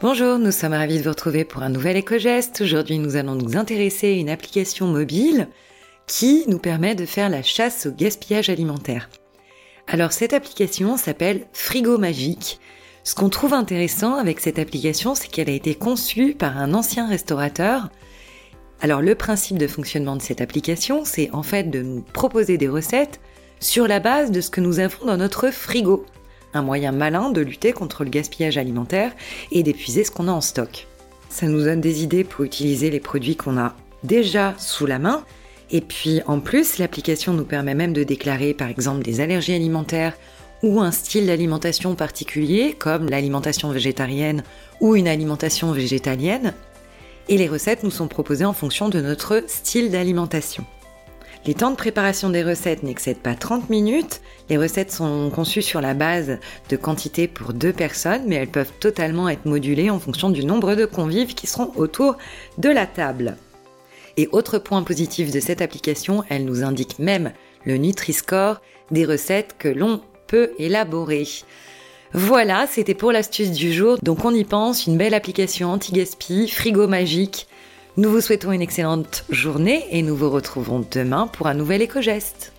Bonjour, nous sommes ravis de vous retrouver pour un nouvel éco-geste. Aujourd'hui, nous allons nous intéresser à une application mobile qui nous permet de faire la chasse au gaspillage alimentaire. Alors, cette application s'appelle Frigo Magique. Ce qu'on trouve intéressant avec cette application, c'est qu'elle a été conçue par un ancien restaurateur. Alors, le principe de fonctionnement de cette application, c'est en fait de nous proposer des recettes sur la base de ce que nous avons dans notre frigo un moyen malin de lutter contre le gaspillage alimentaire et d'épuiser ce qu'on a en stock. Ça nous donne des idées pour utiliser les produits qu'on a déjà sous la main. Et puis en plus, l'application nous permet même de déclarer par exemple des allergies alimentaires ou un style d'alimentation particulier comme l'alimentation végétarienne ou une alimentation végétalienne. Et les recettes nous sont proposées en fonction de notre style d'alimentation. Les temps de préparation des recettes n'excèdent pas 30 minutes. Les recettes sont conçues sur la base de quantités pour deux personnes, mais elles peuvent totalement être modulées en fonction du nombre de convives qui seront autour de la table. Et autre point positif de cette application, elle nous indique même le Nutri-Score des recettes que l'on peut élaborer. Voilà, c'était pour l'astuce du jour. Donc on y pense, une belle application anti-gaspi, frigo magique, nous vous souhaitons une excellente journée et nous vous retrouverons demain pour un nouvel éco-geste.